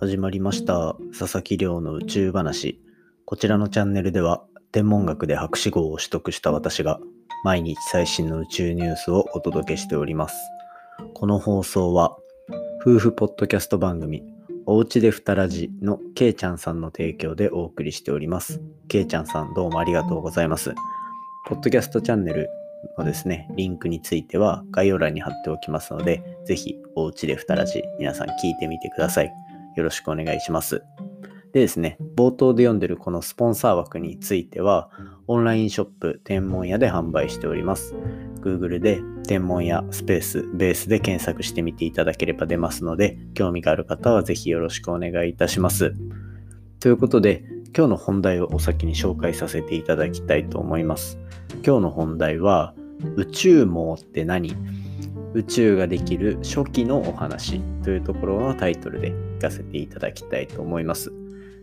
始まりました佐々木亮の宇宙話。こちらのチャンネルでは天文学で博士号を取得した私が毎日最新の宇宙ニュースをお届けしております。この放送は夫婦ポッドキャスト番組おうちでふたらじのけいちゃんさんの提供でお送りしております。けいちゃんさんどうもありがとうございます。ポッドキャストチャンネルのですね、リンクについては概要欄に貼っておきますので、ぜひおうちでふたらじ皆さん聞いてみてください。よろしくお願いします。でですね、冒頭で読んでるこのスポンサー枠については、オンラインショップ天文屋で販売しております。Google で天文屋スペースベースで検索してみていただければ出ますので、興味がある方はぜひよろしくお願いいたします。ということで、今日の本題をお先に紹介させていただきたいと思います。今日の本題は、宇宙網って何？宇宙ができる初期のお話というところのタイトルでかせていただきたいと思います。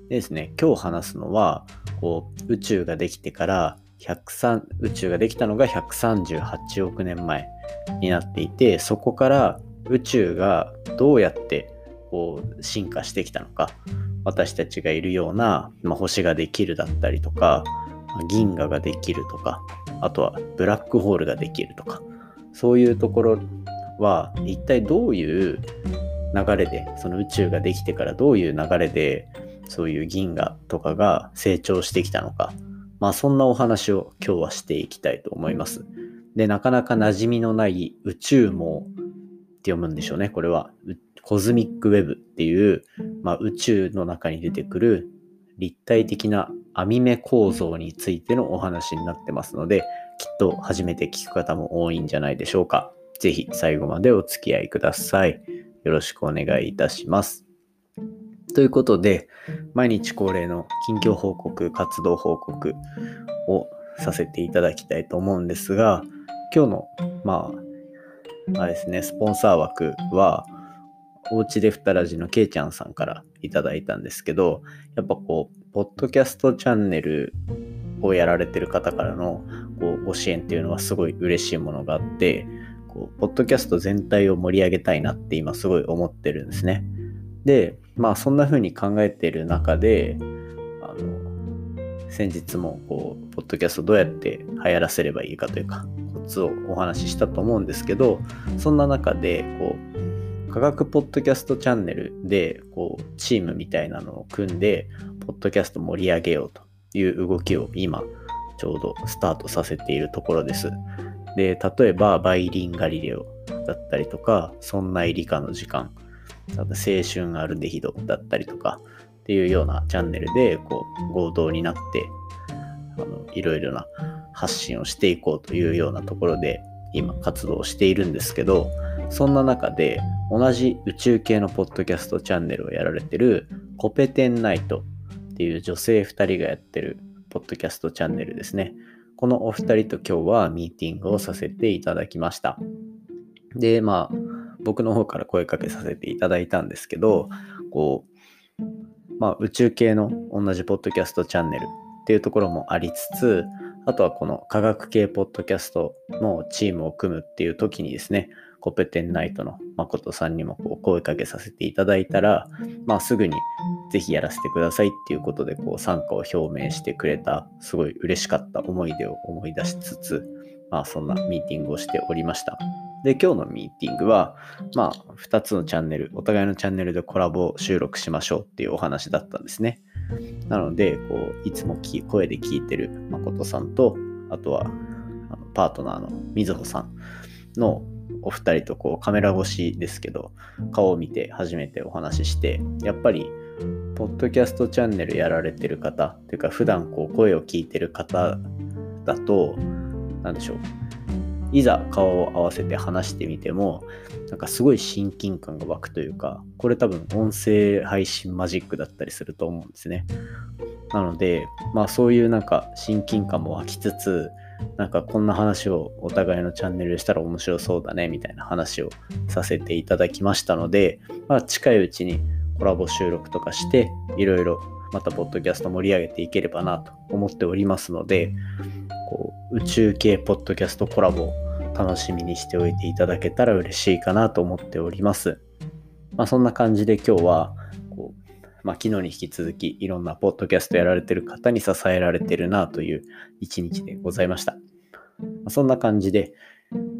でですね、今日話すのは、こう、宇宙ができてから103、宇宙ができたのが138億年前になっていて、そこから宇宙がどうやってこう進化してきたのか、私たちがいるような、まあ、星ができるだったりとか、銀河ができるとか、あとはブラックホールができるとか、そういうところは一体どういう流れで、その宇宙ができてからどういう流れで、そういう銀河とかが成長してきたのか、まあそんなお話を今日はしていきたいと思います。で、なかなか馴染みのない宇宙網って読むんでしょうね。これはコズミックウェブっていう、まあ、宇宙の中に出てくる立体的な網目構造についてのお話になってますので、きっと初めて聞く方も多いんじゃないでしょうか。ぜひ最後までお付き合いください。よろしくお願いいたします。ということで、毎日恒例の近況報告、活動報告をさせていただきたいと思うんですが、今日の、まあ、あれですね、スポンサー枠は、おうちでふたらじのけいちゃんさんからいただいたんですけど、やっぱこう、ポッドキャストチャンネルをやられてる方からのこうご支援っていうのはすごい嬉しいものがあって、こうポッドキャスト全体を盛り上げたいなって今すごい思ってるんですね。で、まあそんな風に考えてる中で、あの、先日もこう、ポッドキャストどうやって流行らせればいいかというか、コツをお話ししたと思うんですけど、そんな中で、こう、科学ポッドキャストチャンネルで、こう、チームみたいなのを組んで、ポッドキャスト盛り上げようという動きを今、ちょうどスタートさせているところです。で、例えば、バイリンガリレオだったりとか、そんな理科の時間、青春アルデヒドだったりとかっていうようなチャンネルで、こう、合同になって、あの、いろいろな発信をしていこうというようなところで、今活動しているんですけど、そんな中で同じ宇宙系のポッドキャストチャンネルをやられてるコペテンナイトっていう女性2人がやってるポッドキャストチャンネルですね。このお二人と今日はミーティングをさせていただきました。で、まあ、僕の方から声かけさせていただいたんですけど、こう、まあ、宇宙系の同じポッドキャストチャンネルっていうところもありつつ、あとはこの科学系ポッドキャストのチームを組むっていう時にですね、コペテンナイトの誠さんにもこう声かけさせていただいたら、まあすぐにぜひやらせてくださいっていうことでこう参加を表明してくれた、すごい嬉しかった思い出を思い出しつつ、まあそんなミーティングをしておりました。で、今日のミーティングは、まあ2つのチャンネル、お互いのチャンネルでコラボ収録しましょうっていうお話だったんですね。なので、こう、いつも声で聞いてる誠さんと、あとはパートナーのみずほさんのお二人とこうカメラ越しですけど顔を見て初めてお話ししてやっぱりポッドキャストチャンネルやられてる方というか普段こう声を聞いてる方だと何でしょう。いざ顔を合わせて話してみてもなんかすごい親近感が湧くというかこれ多分音声配信マジックだったりすると思うんですね。なのでまあそういうなんか親近感も湧きつつなんかこんな話をお互いのチャンネルしたら面白そうだねみたいな話をさせていただきましたので、まあ、近いうちにコラボ収録とかしていろいろまたポッドキャスト盛り上げていければなと思っておりますのでこう宇宙系ポッドキャストコラボを楽しみにしておいていただけたら嬉しいかなと思っております。まあ、そんな感じで今日はこうまあ、昨日に引き続きいろんなポッドキャストやられてる方に支えられてるなという一日でございました。まあ、そんな感じで、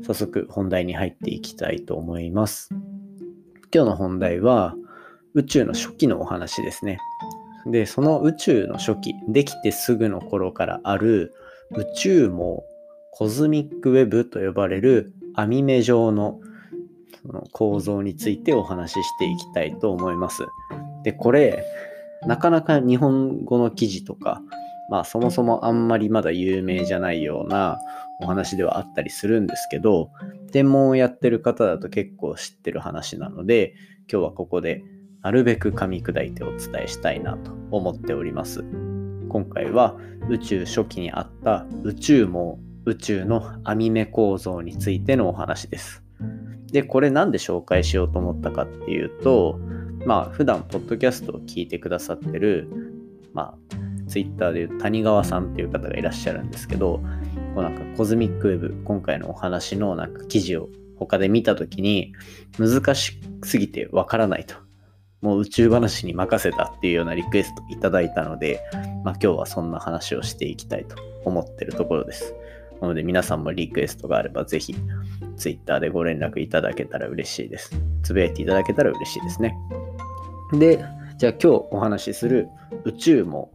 早速本題に入っていきたいと思います。今日の本題は宇宙の初期のお話ですね。で、その宇宙の初期、できてすぐの頃からある宇宙網、コズミックウェブと呼ばれる網目状のその構造についてお話ししていきたいと思います。で、これ、なかなか日本語の記事とか、まあそもそもあんまりまだ有名じゃないようなお話ではあったりするんですけど、天文をやってる方だと結構知ってる話なので、今日はここでなるべく噛み砕いてお伝えしたいなと思っております。今回は宇宙初期にあった宇宙網、宇宙の網目構造についてのお話です。で、これなんで紹介しようと思ったかっていうと、まあ普段ポッドキャストを聞いてくださってる、まあツイッターでいう谷川さんっていう方がいらっしゃるんですけど、こうなんかコズミックウェブ、今回のお話のなんか記事を他で見たときに難しすぎてわからないと。もう宇宙話に任せたっていうようなリクエストいただいたので、まあ今日はそんな話をしていきたいと思ってるところです。なので皆さんもリクエストがあればぜひ Twitter でご連絡いただけたら嬉しいです。つぶやいていただけたら嬉しいですね。で、じゃあ今日お話しする宇宙も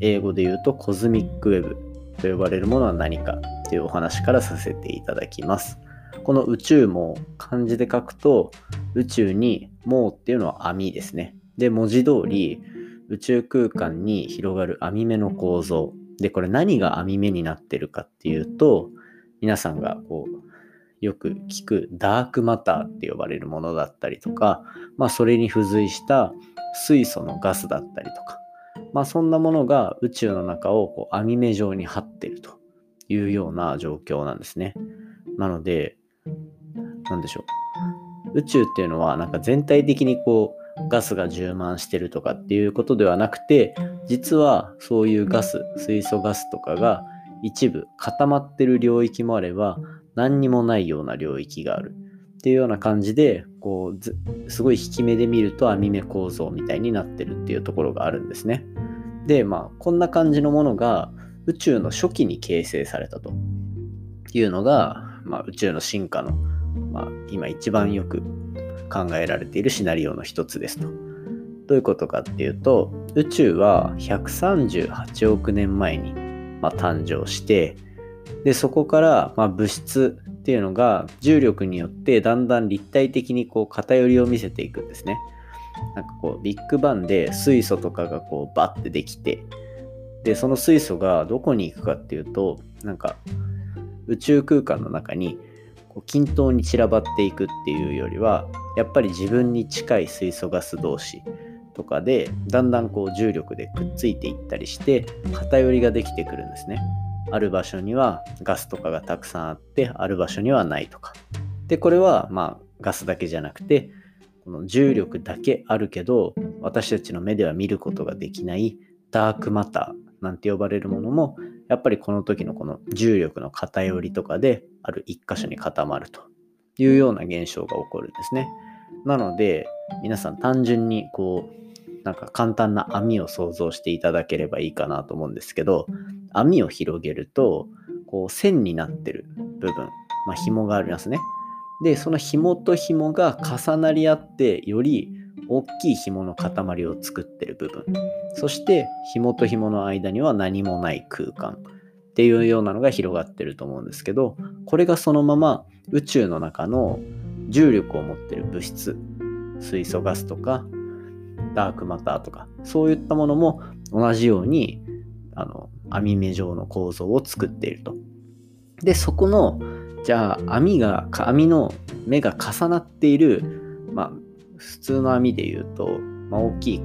英語で言うとコズミックウェブと呼ばれるものは何かというお話からさせていただきます。この宇宙網、漢字で書くと宇宙に網っていうのは網ですね。で、文字通り宇宙空間に広がる網目の構造。で、これ何が網目になってるかっていうと、皆さんがこうよく聞くダークマターって呼ばれるものだったりとか、まあそれに付随した水素のガスだったりとか、まあそんなものが宇宙の中をこう網目状に張ってるというような状況なんですね。なので、なんでしょう。宇宙っていうのはなんか全体的にこうガスが充満してるとかっていうことではなくて、実はそういうガス、水素ガスとかが一部固まってる領域もあれば、何にもないような領域があるっていうような感じでこうすごい引き目で見ると網目構造みたいになってるっていうところがあるんですね。でまあこんな感じのものが宇宙の初期に形成されたというのが、まあ、宇宙の進化の、まあ、今一番よく考えられているシナリオの一つですと。どういうことかっていうと宇宙は138億年前に、まあ、誕生してで、そこから、まあ、物質っていうのが重力によってだんだん立体的にこう偏りを見せていくんですね。なんかこうビッグバンで水素とかがこうバッてできてでその水素がどこに行くかっていうとなんか宇宙空間の中にこう均等に散らばっていくっていうよりはやっぱり自分に近い水素ガス同士とかでだんだんこう重力でくっついていったりして偏りができてくるんですね。ある場所にはガスとかがたくさんあってある場所にはないとかでこれはまあガスだけじゃなくてこの重力だけあるけど私たちの目では見ることができないダークマターなんて呼ばれるものもやっぱりこの時のこの重力の偏りとかである一箇所に固まるというような現象が起こるんですね。なので皆さん単純にこうなんか簡単な網を想像していただければいいかなと思うんですけど網を広げると、こう線になってる部分、まあ、紐がありますね。で、その紐と紐が重なり合って、より大きい紐の塊を作ってる部分。そして紐と紐の間には何もない空間っていうようなのが広がってると思うんですけど、これがそのまま宇宙の中の重力を持ってる物質、水素ガスとかダークマターとか、そういったものも同じようにあの網目状の構造を作っていると。で、そこの、じゃあ網が、網の目が重なっている、まあ、普通の網で言うと、まあ、大きい、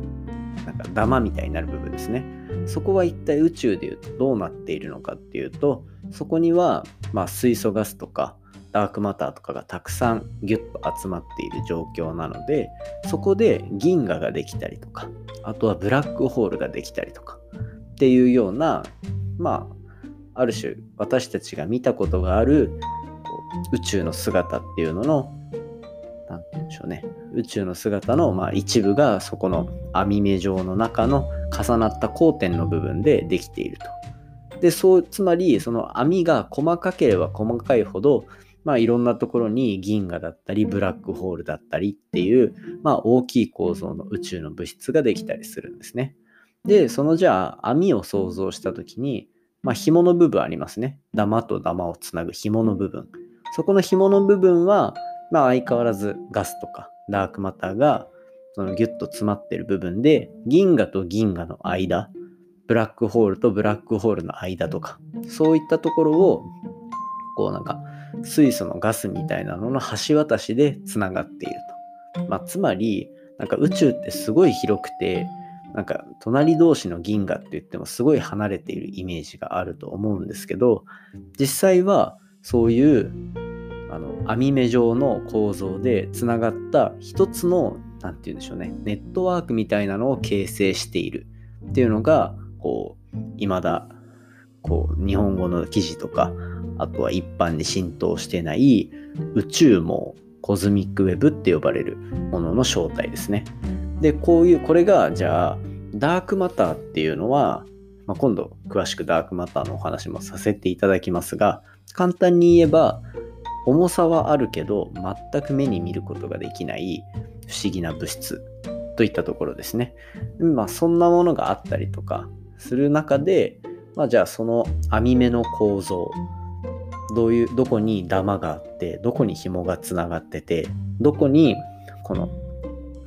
なんかダマみたいになる部分ですね。そこは一体宇宙で言うとどうなっているのかっていうと、そこには、まあ、水素ガスとか、ダークマターとかがたくさんギュッと集まっている状況なのでそこで銀河ができたりとかあとはブラックホールができたりとかっていうようなまあある種私たちが見たことがある宇宙の姿っていうののなんて言うんでしょうね、宇宙の姿のまあ一部がそこの網目状の中の重なった交点の部分でできていると。で、そう、つまりその網が細かければ細かいほど、まあいろんなところに銀河だったりブラックホールだったりっていう、まあ大きい構造の宇宙の物質ができたりするんですね。で、そのじゃあ網を想像したときに、まあ紐の部分ありますね。ダマとダマをつなぐ紐の部分。そこの紐の部分は、まあ相変わらずガスとかダークマターがそのギュッと詰まってる部分で、銀河と銀河の間、ブラックホールとブラックホールの間とか、そういったところを、こうなんか、水素のガスみたいなのの橋渡しでつながっていると。まあ、つまり、なんか宇宙ってすごい広くて、なんか隣同士の銀河って言ってもすごい離れているイメージがあると思うんですけど、実際はそういうあの網目状の構造でつながった一つの何て言うんでしょうねネットワークみたいなのを形成しているっていうのがこう未だこう日本語の記事とかあとは一般に浸透してない宇宙網コズミックウェブって呼ばれるものの正体ですね。でこういうこれがじゃあダークマターっていうのは、まあ、今度詳しくダークマターのお話もさせていただきますが簡単に言えば重さはあるけど全く目に見ることができない不思議な物質といったところですね。まあそんなものがあったりとかする中で、まあ、じゃあその網目の構造どういうどこにダマがあってどこに紐がつながっててどこにこの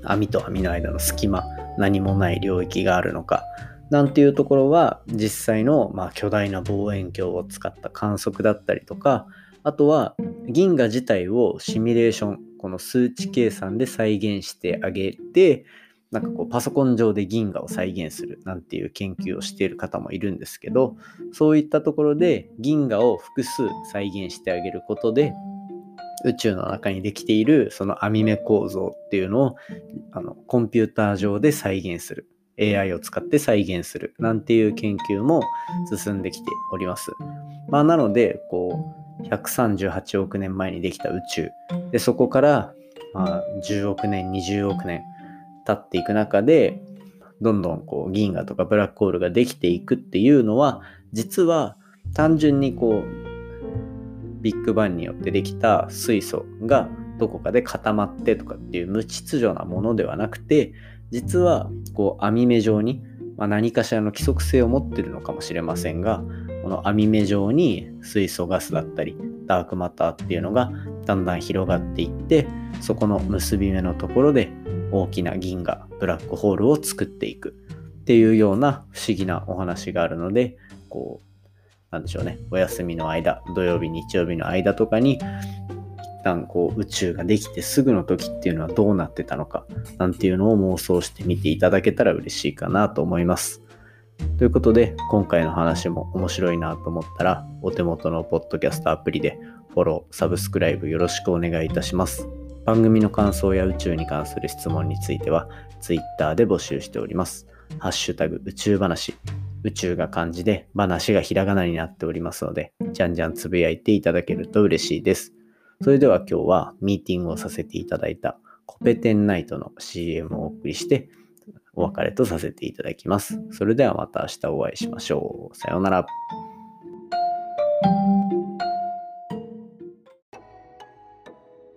網と網の間の隙間何もない領域があるのかなんていうところは実際の、まあ、巨大な望遠鏡を使った観測だったりとかあとは銀河自体をシミュレーション、この数値計算で再現してあげて、なんかこうパソコン上で銀河を再現するなんていう研究をしている方もいるんですけど、そういったところで銀河を複数再現してあげることで、宇宙の中にできているその網目構造っていうのをあのコンピューター上で再現する。AI を使って再現するなんていう研究も進んできております。まあ、なので、こう、138億年前にできた宇宙。でそこから、まあ、10億年20億年経っていく中でどんどんこう銀河とかブラックホールができていくっていうのは実は単純にこうビッグバンによってできた水素がどこかで固まってとかっていう無秩序なものではなくて実はこう網目状に、まあ、何かしらの規則性を持ってるのかもしれませんがこの網目状に水素ガスだったりダークマターっていうのがだんだん広がっていってそこの結び目のところで大きな銀河ブラックホールを作っていくっていうような不思議なお話があるのでこうなんでしょうねお休みの間土曜日日曜日の間とかに一旦こう宇宙ができてすぐの時っていうのはどうなってたのかなんていうのを妄想してみていただけたら嬉しいかなと思います。ということで、今回の話も面白いなと思ったら、お手元のポッドキャストアプリでフォロー、サブスクライブよろしくお願いいたします。番組の感想や宇宙に関する質問については、Twitter で募集しております。ハッシュタグ宇宙話。宇宙が漢字で、話がひらがなになっておりますので、じゃんじゃんつぶやいていただけると嬉しいです。それでは今日はミーティングをさせていただいたコペテンナイトの CM をお送りして、お別れとさせていただきます。それではまた明日お会いしましょう。さようなら。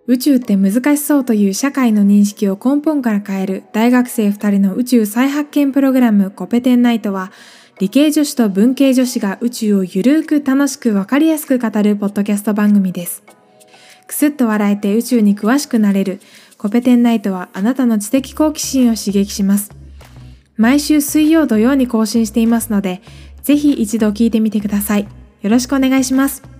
宇宙って難しそうという社会の認識を根本から変える大学生2人の宇宙再発見プログラムコペテンナイトは理系女子と文系女子が宇宙をゆるーく楽しくわかりやすく語るポッドキャスト番組です。くすっと笑えて宇宙に詳しくなれるコペテンナイトはあなたの知的好奇心を刺激します。毎週水曜土曜に更新していますので、ぜひ一度聞いてみてください。よろしくお願いします。